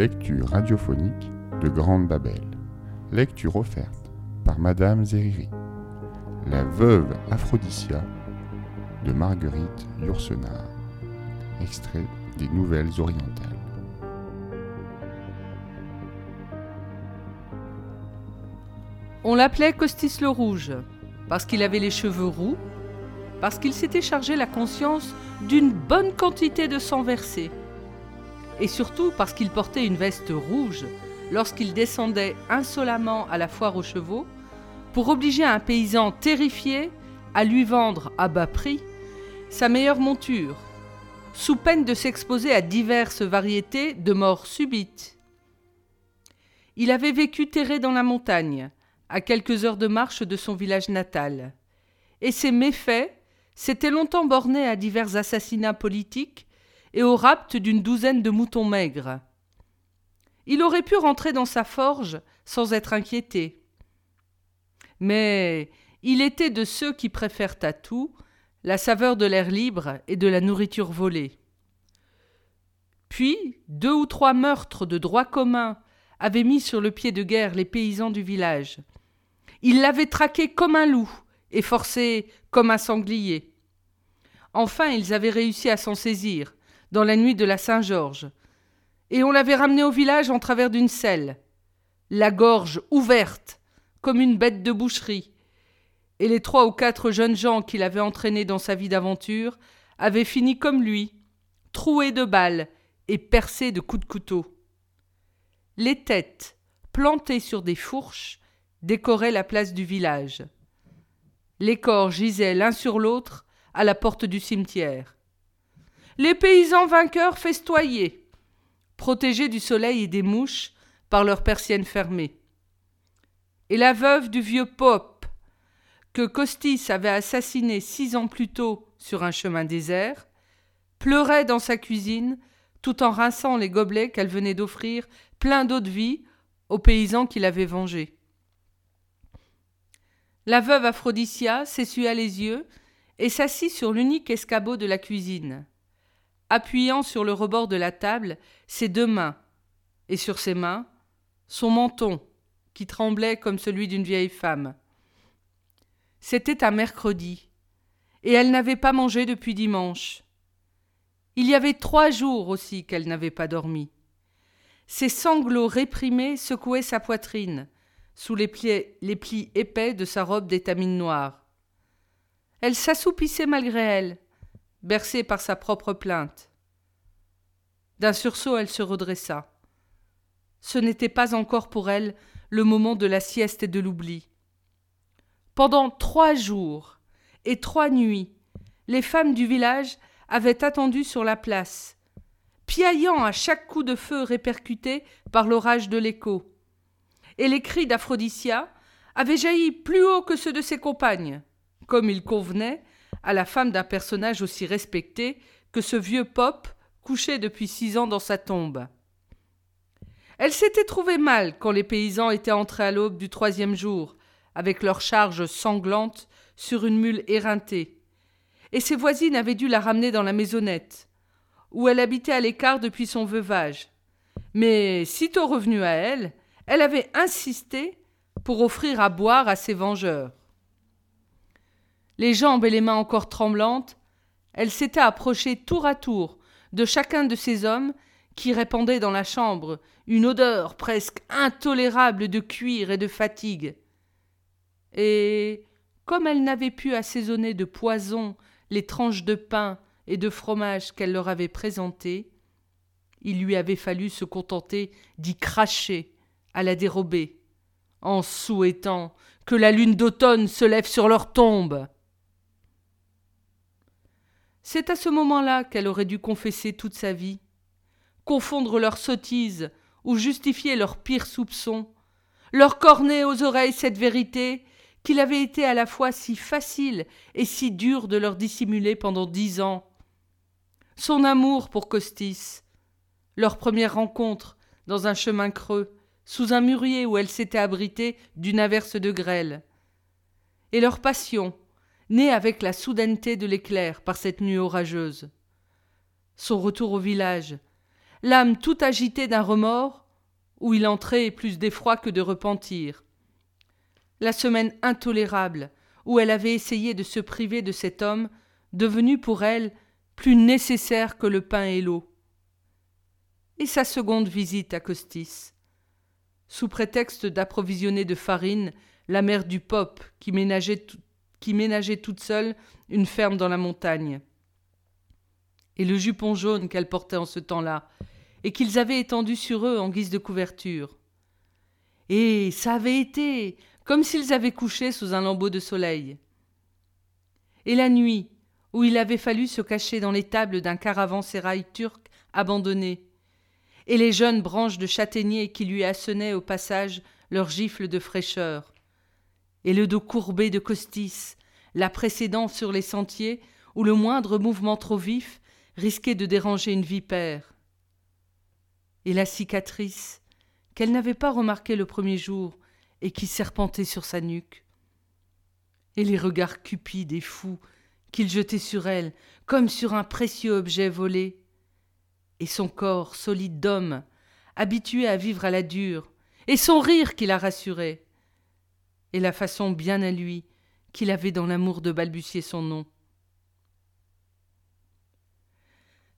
Lecture radiophonique de Grande Babel. Lecture offerte par Madame Zeriri. La veuve Aphrodisia de Marguerite Yourcenar. Extrait des Nouvelles orientales. On l'appelait Costis le Rouge, parce qu'il avait les cheveux roux, parce qu'il s'était chargé la conscience d'une bonne quantité de sang versé, et surtout parce qu'il portait une veste rouge lorsqu'il descendait insolemment à la foire aux chevaux, pour obliger un paysan terrifié à lui vendre à bas prix sa meilleure monture, sous peine de s'exposer à diverses variétés de morts subites. Il avait vécu terré dans la montagne, à quelques heures de marche de son village natal, et ses méfaits s'étaient longtemps bornés à divers assassinats politiques et au rapt d'une douzaine de moutons maigres. Il aurait pu rentrer dans sa forge sans être inquiété. Mais il était de ceux qui préfèrent à tout la saveur de l'air libre et de la nourriture volée. Puis, deux ou trois meurtres de droit commun avaient mis sur le pied de guerre les paysans du village. Ils l'avaient traqué comme un loup et forcé comme un sanglier. Enfin, ils avaient réussi à s'en saisir, dans la nuit de la Saint-Georges, et on l'avait ramené au village en travers d'une selle, la gorge ouverte, comme une bête de boucherie, et les trois ou quatre jeunes gens qu'il avait entraînés dans sa vie d'aventure avaient fini comme lui, troués de balles et percés de coups de couteau. Les têtes, plantées sur des fourches, décoraient la place du village. Les corps gisaient l'un sur l'autre à la porte du cimetière. Les paysans vainqueurs festoyaient, protégés du soleil et des mouches par leurs persiennes fermées. Et la veuve du vieux Pope, que Costis avait assassiné six ans plus tôt sur un chemin désert, pleurait dans sa cuisine tout en rinçant les gobelets qu'elle venait d'offrir plein d'eau de vie aux paysans qui l'avaient vengée. La veuve Aphrodisia s'essuya les yeux et s'assit sur l'unique escabeau de la cuisine appuyant sur le rebord de la table ses deux mains, et sur ses mains son menton, qui tremblait comme celui d'une vieille femme. C'était un mercredi, et elle n'avait pas mangé depuis dimanche. Il y avait trois jours aussi qu'elle n'avait pas dormi. Ses sanglots réprimés secouaient sa poitrine, sous les plis, épais de sa robe d'étamine noire. Elle s'assoupissait malgré elle, bercée par sa propre plainte. D'un sursaut, elle se redressa. Ce n'était pas encore pour elle le moment de la sieste et de l'oubli. Pendant trois jours et trois nuits, les femmes du village avaient attendu sur la place, piaillant à chaque coup de feu répercuté par l'orage de l'écho. Et les cris d'Aphrodisia avaient jailli plus haut que ceux de ses compagnes, comme il convenait à la femme d'un personnage aussi respecté que ce vieux Pop couché depuis six ans dans sa tombe. Elle s'était trouvée mal quand les paysans étaient entrés à l'aube du troisième jour, avec leurs charges sanglantes sur une mule éreintée, et ses voisines avaient dû la ramener dans la maisonnette, où elle habitait à l'écart depuis son veuvage. Mais, sitôt revenue à elle, elle avait insisté pour offrir à boire à ses vengeurs les jambes et les mains encore tremblantes, elle s'était approchée tour à tour de chacun de ces hommes qui répandaient dans la chambre une odeur presque intolérable de cuir et de fatigue. Et comme elle n'avait pu assaisonner de poison les tranches de pain et de fromage qu'elle leur avait présentées, il lui avait fallu se contenter d'y cracher à la dérobée, en souhaitant que la lune d'automne se lève sur leur tombe. C'est à ce moment-là qu'elle aurait dû confesser toute sa vie, confondre leurs sottises ou justifier leurs pires soupçons, leur corner aux oreilles cette vérité qu'il avait été à la fois si facile et si dur de leur dissimuler pendant dix ans. Son amour pour Costis, leur première rencontre dans un chemin creux, sous un mûrier où elle s'était abritée d'une averse de grêle, et leur passion né avec la soudaineté de l'éclair par cette nuit orageuse. Son retour au village, l'âme tout agitée d'un remords, où il entrait plus d'effroi que de repentir. La semaine intolérable, où elle avait essayé de se priver de cet homme, devenu pour elle plus nécessaire que le pain et l'eau. Et sa seconde visite à Costis. Sous prétexte d'approvisionner de farine la mère du Pope qui ménageait, qui ménageait toute seule une ferme dans la montagne. Et le jupon jaune qu'elle portait en ce temps-là, et qu'ils avaient étendu sur eux en guise de couverture. Et ça avait été comme s'ils avaient couché sous un lambeau de soleil. Et la nuit, où il avait fallu se cacher dans les tables d'un caravansérail turc abandonné, et les jeunes branches de châtaignier qui lui assonnaient au passage leurs gifles de fraîcheur, et le dos courbé de Costis, la précédant sur les sentiers où le moindre mouvement trop vif risquait de déranger une vipère. Et la cicatrice, qu'elle n'avait pas remarquée le premier jour et qui serpentait sur sa nuque. Et les regards cupides et fous qu'il jetait sur elle comme sur un précieux objet volé. Et son corps solide d'homme, habitué à vivre à la dure, et son rire qui la rassurait, et la façon bien à lui qu'il avait dans l'amour de balbutier son nom.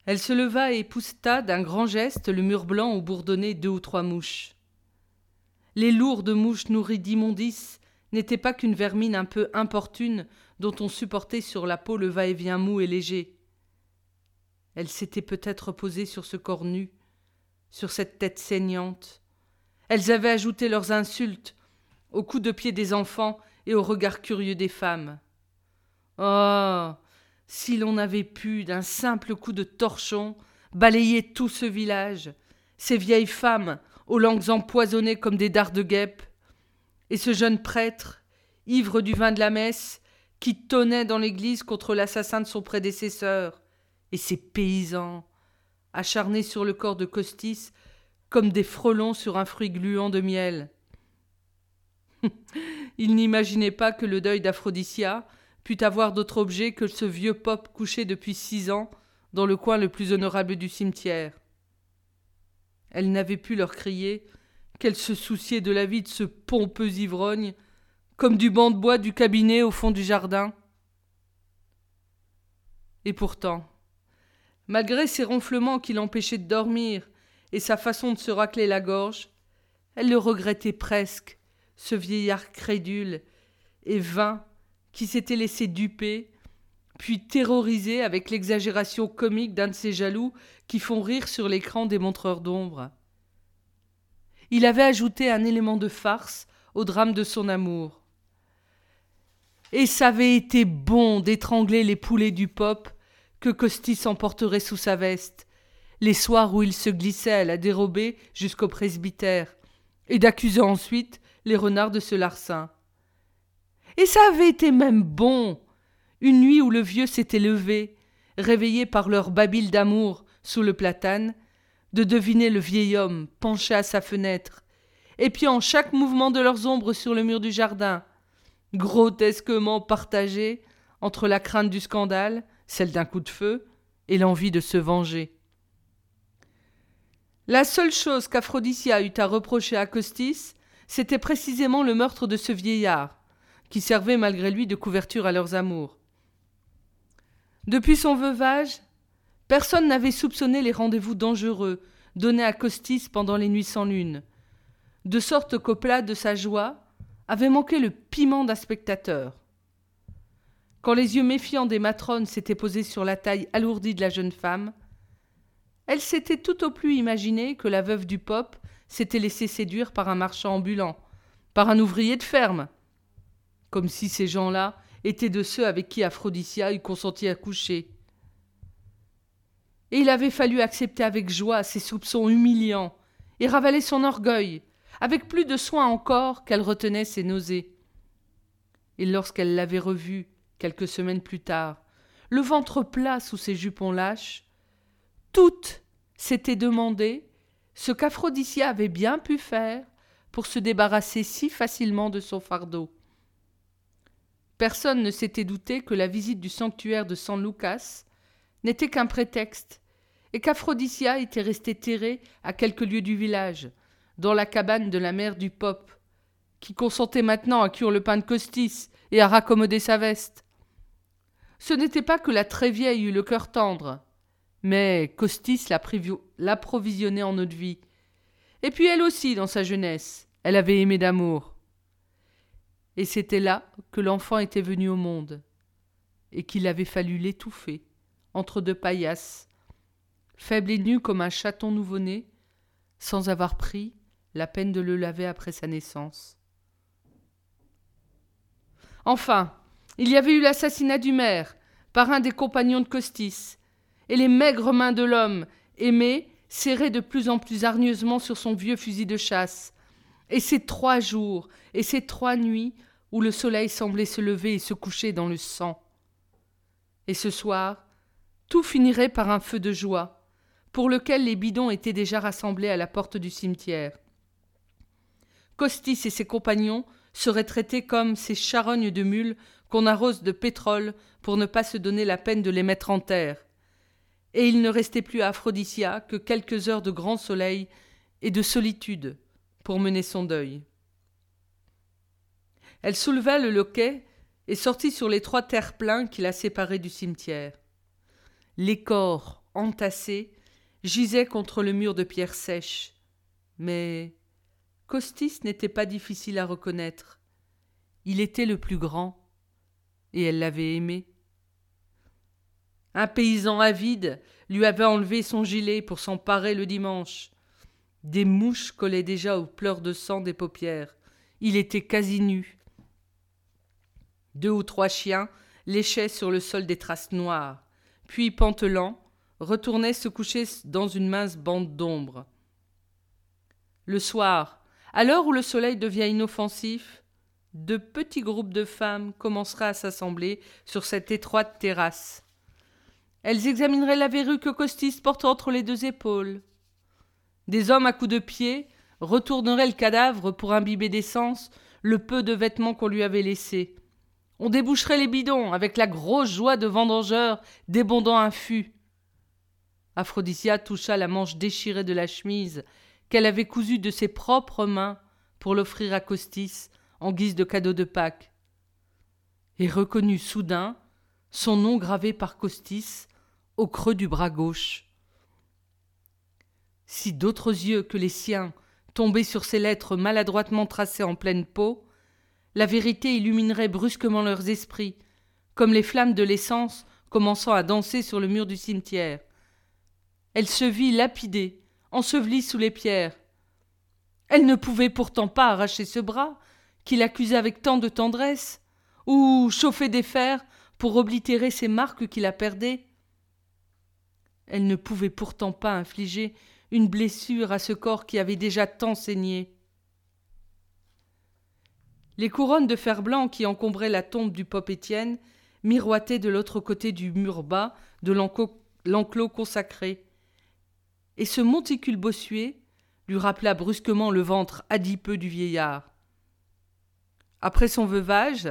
Elle se leva et poussa d'un grand geste le mur blanc où bourdonnaient deux ou trois mouches. Les lourdes mouches nourries d'immondices n'étaient pas qu'une vermine un peu importune dont on supportait sur la peau le va-et-vient mou et léger. Elle s'était peut-être posée sur ce corps nu, sur cette tête saignante. Elles avaient ajouté leurs insultes aux coups de pied des enfants et aux regards curieux des femmes. Oh si l'on avait pu, d'un simple coup de torchon, balayer tout ce village, ces vieilles femmes aux langues empoisonnées comme des dards de guêpe, et ce jeune prêtre, ivre du vin de la messe, qui tonnait dans l'église contre l'assassin de son prédécesseur, et ces paysans, acharnés sur le corps de Costis, comme des frelons sur un fruit gluant de miel. Il n'imaginait pas que le deuil d'Aphrodisia pût avoir d'autre objet que ce vieux pop couché depuis six ans dans le coin le plus honorable du cimetière. Elle n'avait pu leur crier qu'elle se souciait de la vie de ce pompeux ivrogne, comme du banc de bois du cabinet au fond du jardin. Et pourtant, malgré ses ronflements qui l'empêchaient de dormir et sa façon de se racler la gorge, elle le regrettait presque, ce vieillard crédule et vain qui s'était laissé duper, puis terrorisé avec l'exagération comique d'un de ces jaloux qui font rire sur l'écran des montreurs d'ombre. Il avait ajouté un élément de farce au drame de son amour. Et ça avait été bon d'étrangler les poulets du pop que Costis emporterait sous sa veste, les soirs où il se glissait à la dérobée jusqu'au presbytère, et d'accuser ensuite les renards de ce larcin. Et ça avait été même bon. Une nuit où le vieux s'était levé, réveillé par leur babile d'amour sous le platane, de deviner le vieil homme penché à sa fenêtre, épiant chaque mouvement de leurs ombres sur le mur du jardin, grotesquement partagé entre la crainte du scandale, celle d'un coup de feu, et l'envie de se venger. La seule chose qu'Aphrodisia eut à reprocher à Costis, c'était précisément le meurtre de ce vieillard, qui servait malgré lui de couverture à leurs amours. Depuis son veuvage, personne n'avait soupçonné les rendez-vous dangereux donnés à Costis pendant les nuits sans lune, de sorte qu'au plat de sa joie avait manqué le piment d'un spectateur. Quand les yeux méfiants des matrones s'étaient posés sur la taille alourdie de la jeune femme, elle s'était tout au plus imaginé que la veuve du pop s'était laissée séduire par un marchand ambulant, par un ouvrier de ferme, comme si ces gens-là étaient de ceux avec qui Aphrodisia eût consenti à coucher. Et il avait fallu accepter avec joie ces soupçons humiliants et ravaler son orgueil, avec plus de soin encore qu'elle retenait ses nausées. Et lorsqu'elle l'avait revu, quelques semaines plus tard, le ventre plat sous ses jupons lâches, toutes s'étaient demandé ce qu'Aphrodisia avait bien pu faire pour se débarrasser si facilement de son fardeau. Personne ne s'était douté que la visite du sanctuaire de San Lucas n'était qu'un prétexte, et qu'Aphrodisia était restée terrée à quelques lieues du village, dans la cabane de la mère du Pope, qui consentait maintenant à cuire le pain de Costis et à raccommoder sa veste. Ce n'était pas que la très vieille eût le cœur tendre, mais Costis l'approvisionnait en eau de vie. Et puis elle aussi, dans sa jeunesse, elle avait aimé d'amour. Et c'était là que l'enfant était venu au monde, et qu'il avait fallu l'étouffer entre deux paillasses, faible et nu comme un chaton nouveau-né, sans avoir pris la peine de le laver après sa naissance. Enfin, il y avait eu l'assassinat du maire par un des compagnons de Costis, et les maigres mains de l'homme aimé serraient de plus en plus hargneusement sur son vieux fusil de chasse, et ces trois jours et ces trois nuits où le soleil semblait se lever et se coucher dans le sang. Et ce soir, tout finirait par un feu de joie, pour lequel les bidons étaient déjà rassemblés à la porte du cimetière. Costis et ses compagnons seraient traités comme ces charognes de mules qu'on arrose de pétrole pour ne pas se donner la peine de les mettre en terre. Et il ne restait plus à Aphrodisia que quelques heures de grand soleil et de solitude pour mener son deuil. Elle souleva le loquet et sortit sur les trois terre-pleins qui la séparaient du cimetière. Les corps, entassés, gisaient contre le mur de pierre sèche. Mais Costis n'était pas difficile à reconnaître. Il était le plus grand, et elle l'avait aimé. Un paysan avide lui avait enlevé son gilet pour s'emparer le dimanche. Des mouches collaient déjà aux pleurs de sang des paupières. Il était quasi nu. Deux ou trois chiens léchaient sur le sol des traces noires, puis, pantelant, retournaient se coucher dans une mince bande d'ombre. Le soir, à l'heure où le soleil devient inoffensif, de petits groupes de femmes commenceraient à s'assembler sur cette étroite terrasse. Elles examineraient la verrue que Costis porte entre les deux épaules. Des hommes à coups de pied retourneraient le cadavre pour imbiber d'essence le peu de vêtements qu'on lui avait laissés. On déboucherait les bidons avec la grosse joie de vendangeurs débondant un fût. Aphrodisia toucha la manche déchirée de la chemise qu'elle avait cousue de ses propres mains pour l'offrir à Costis en guise de cadeau de Pâques, et reconnut soudain son nom gravé par Costis au creux du bras gauche. Si d'autres yeux que les siens tombaient sur ces lettres maladroitement tracées en pleine peau, la vérité illuminerait brusquement leurs esprits, comme les flammes de l'essence commençant à danser sur le mur du cimetière. Elle se vit lapidée, ensevelie sous les pierres. Elle ne pouvait pourtant pas arracher ce bras, qu'il accusait avec tant de tendresse, ou chauffer des fers pour oblitérer ces marques qui la perdaient. Elle ne pouvait pourtant pas infliger une blessure à ce corps qui avait déjà tant saigné. Les couronnes de fer blanc qui encombraient la tombe du pope Étienne miroitaient de l'autre côté du mur bas de l'enclos consacré. Et ce monticule bossué lui rappela brusquement le ventre adipeux du vieillard. Après son veuvage,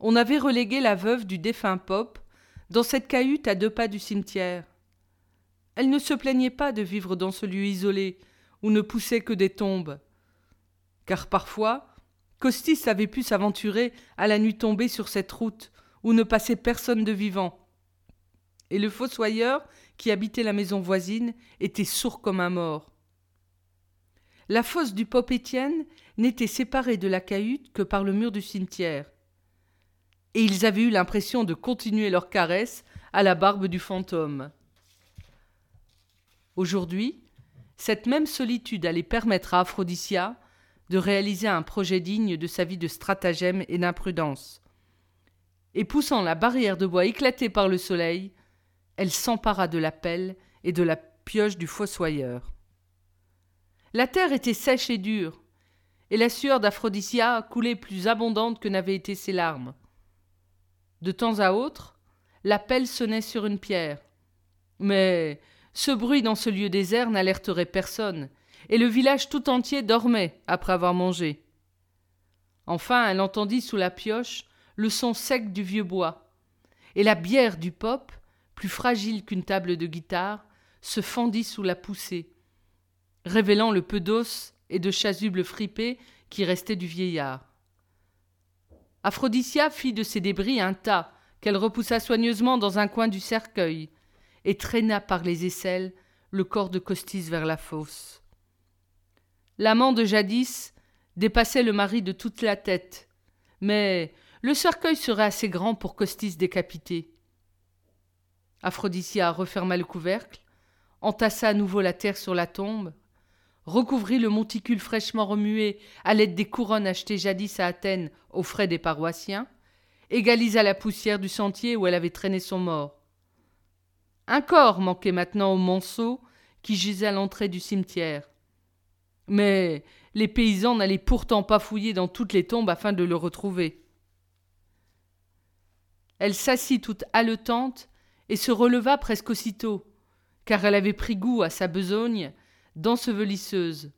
on avait relégué la veuve du défunt pope dans cette cahute à deux pas du cimetière. Elle ne se plaignait pas de vivre dans ce lieu isolé où ne poussaient que des tombes. Car parfois, Costis avait pu s'aventurer à la nuit tombée sur cette route où ne passait personne de vivant. Et le fossoyeur, qui habitait la maison voisine, était sourd comme un mort. La fosse du Pope Étienne n'était séparée de la cahute que par le mur du cimetière. Et ils avaient eu l'impression de continuer leur caresse à la barbe du fantôme. Aujourd'hui, cette même solitude allait permettre à Aphrodisia de réaliser un projet digne de sa vie de stratagème et d'imprudence. Et poussant la barrière de bois éclatée par le soleil, elle s'empara de la pelle et de la pioche du fossoyeur. La terre était sèche et dure, et la sueur d'Aphrodisia coulait plus abondante que n'avaient été ses larmes. De temps à autre, la pelle sonnait sur une pierre. Mais ce bruit dans ce lieu désert n'alerterait personne, et le village tout entier dormait après avoir mangé. Enfin, elle entendit sous la pioche le son sec du vieux bois, et la bière du pop, plus fragile qu'une table de guitare, se fendit sous la poussée, révélant le peu d'os et de chasubles fripés qui restaient du vieillard. Aphrodisia fit de ces débris un tas qu'elle repoussa soigneusement dans un coin du cercueil et traîna par les aisselles le corps de Costis vers la fosse. L'amant de jadis dépassait le mari de toute la tête, mais le cercueil serait assez grand pour Costis décapité. Aphrodisia referma le couvercle, entassa à nouveau la terre sur la tombe, recouvrit le monticule fraîchement remué à l'aide des couronnes achetées jadis à Athènes aux frais des paroissiens, égalisa la poussière du sentier où elle avait traîné son mort. Un corps manquait maintenant au monceau qui gisait à l'entrée du cimetière. Mais les paysans n'allaient pourtant pas fouiller dans toutes les tombes afin de le retrouver. Elle s'assit toute haletante et se releva presque aussitôt, car elle avait pris goût à sa besogne d'ensevelisseuse.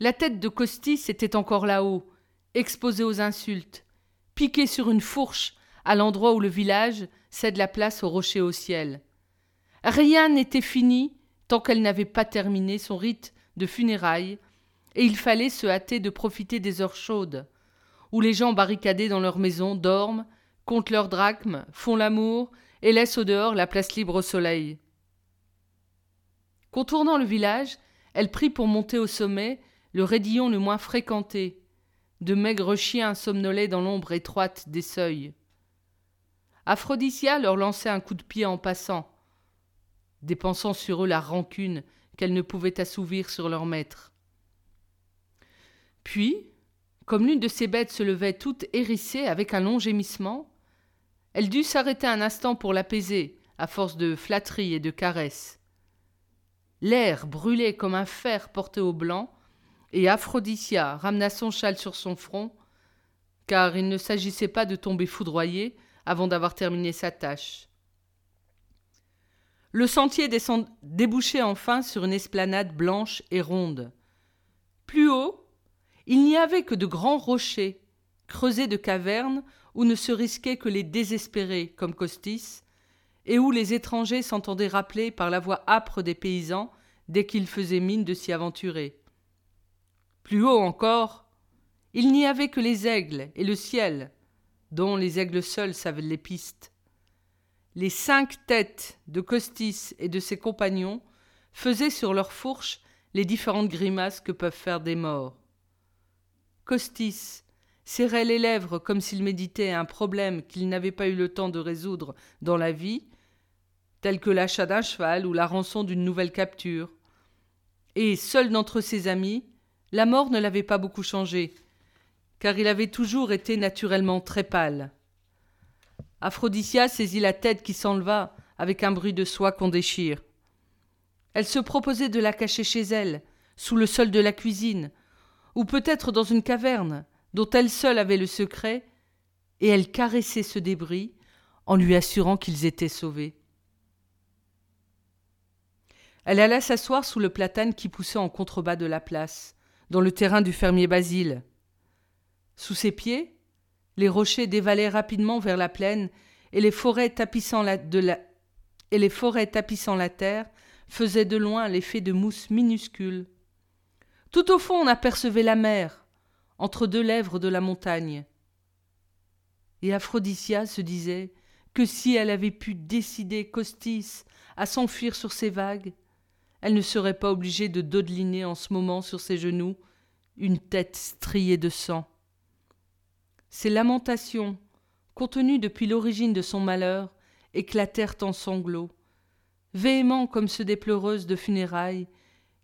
La tête de Costis était encore là-haut, exposée aux insultes, piquée sur une fourche à l'endroit où le village cède la place au rocher au ciel. Rien n'était fini tant qu'elle n'avait pas terminé son rite de funérailles, et il fallait se hâter de profiter des heures chaudes, où les gens barricadés dans leurs maisons dorment, comptent leurs drachmes, font l'amour et laissent au dehors la place libre au soleil. Contournant le village, elle prit pour monter au sommet le raidillon le moins fréquenté. De maigres chiens somnolaient dans l'ombre étroite des seuils. Aphrodisia leur lançait un coup de pied en passant, dépensant sur eux la rancune qu'elle ne pouvait assouvir sur leur maître. Puis, comme l'une de ces bêtes se levait toute hérissée avec un long gémissement, elle dut s'arrêter un instant pour l'apaiser, à force de flatteries et de caresses. L'air brûlait comme un fer porté au blanc, et Aphrodisia ramena son châle sur son front, car il ne s'agissait pas de tomber foudroyé avant d'avoir terminé sa tâche. Le sentier débouchait enfin sur une esplanade blanche et ronde. Plus haut, il n'y avait que de grands rochers, creusés de cavernes où ne se risquaient que les désespérés comme Costis, et où les étrangers s'entendaient rappeler par la voix âpre des paysans dès qu'ils faisaient mine de s'y aventurer. Plus haut encore, il n'y avait que les aigles et le ciel, dont les aigles seuls savent les pistes. Les cinq têtes de Costis et de ses compagnons faisaient sur leurs fourches les différentes grimaces que peuvent faire des morts. Costis serrait les lèvres comme s'il méditait un problème qu'il n'avait pas eu le temps de résoudre dans la vie, tel que l'achat d'un cheval ou la rançon d'une nouvelle capture. Et seul d'entre ses amis, la mort ne l'avait pas beaucoup changé, car il avait toujours été naturellement très pâle. Aphrodisia saisit la tête qui s'enleva avec un bruit de soie qu'on déchire. Elle se proposait de la cacher chez elle, sous le sol de la cuisine, ou peut-être dans une caverne, dont elle seule avait le secret, et elle caressait ce débris en lui assurant qu'ils étaient sauvés. Elle alla s'asseoir sous le platane qui poussait en contrebas de la place, dans le terrain du fermier Basile. Sous ses pieds, les rochers dévalaient rapidement vers la plaine, et les forêts tapissant la, terre faisaient de loin l'effet de mousse minuscule. Tout au fond, on apercevait la mer, entre deux lèvres de la montagne. Et Aphrodisia se disait que si elle avait pu décider Costis à s'enfuir sur ces vagues, elle ne serait pas obligée de dodeliner en ce moment sur ses genoux une tête striée de sang. Ses lamentations, contenues depuis l'origine de son malheur, éclatèrent en sanglots, véhéments comme ceux des pleureuses de funérailles,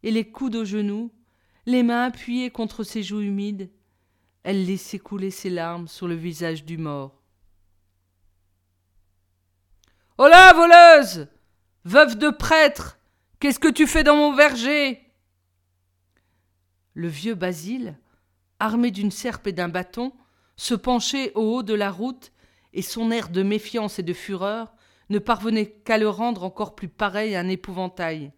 et les coudes aux genoux, les mains appuyées contre ses joues humides, elle laissait couler ses larmes sur le visage du mort. Hola, voleuse! Veuve de prêtre! Qu'est-ce que tu fais dans mon verger? Le vieux Basile, armé d'une serpe et d'un bâton, se penchait au haut de la route, et son air de méfiance et de fureur ne parvenait qu'à le rendre encore plus pareil à un épouvantail.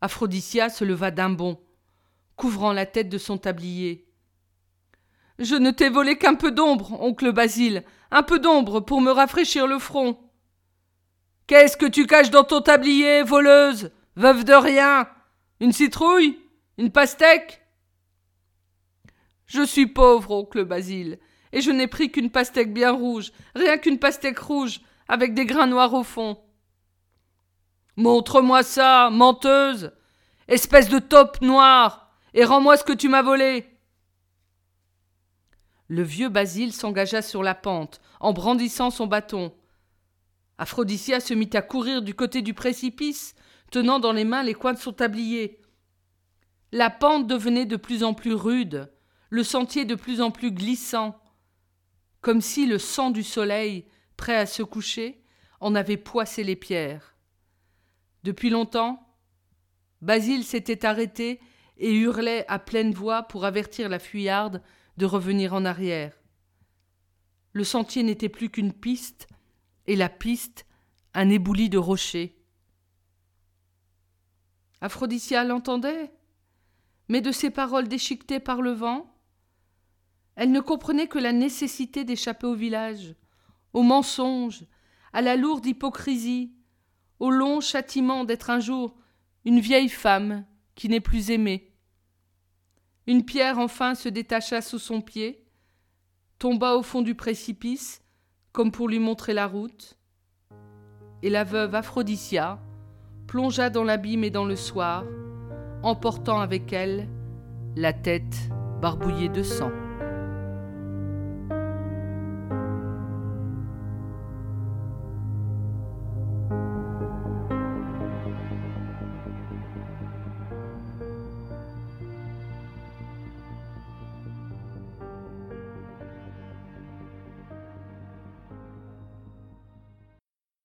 Aphrodisia se leva d'un bond, couvrant la tête de son tablier. Je ne t'ai volé qu'un peu d'ombre, oncle Basile, un peu d'ombre pour me rafraîchir le front. Qu'est-ce que tu caches dans ton tablier, voleuse Veuve de rien? Une citrouille? Une pastèque? Je suis pauvre, oncle Basile, et je n'ai pris qu'une pastèque bien rouge, rien qu'une pastèque rouge, avec des grains noirs au fond. Montre-moi ça, menteuse Espèce de taupe noire Et rends-moi ce que tu m'as volé Le vieux Basile s'engagea sur la pente, en brandissant son bâton. Aphrodisia se mit à courir du côté du précipice, tenant dans les mains les coins de son tablier. La pente devenait de plus en plus rude, le sentier de plus en plus glissant, comme si le sang du soleil, prêt à se coucher, en avait poissé les pierres. Depuis longtemps, Basile s'était arrêté et hurlait à pleine voix pour avertir la fuyarde de revenir en arrière. Le sentier n'était plus qu'une piste, et la piste un éboulis de rochers. Aphrodisia l'entendait, mais de ses paroles déchiquetées par le vent, elle ne comprenait que la nécessité d'échapper au village, au mensonge, à la lourde hypocrisie, au long châtiment d'être un jour une vieille femme qui n'est plus aimée. Une pierre enfin se détacha sous son pied, tomba au fond du précipice comme pour lui montrer la route. Et la veuve Aphrodisia plongea dans l'abîme et dans le soir, emportant avec elle la tête barbouillée de sang.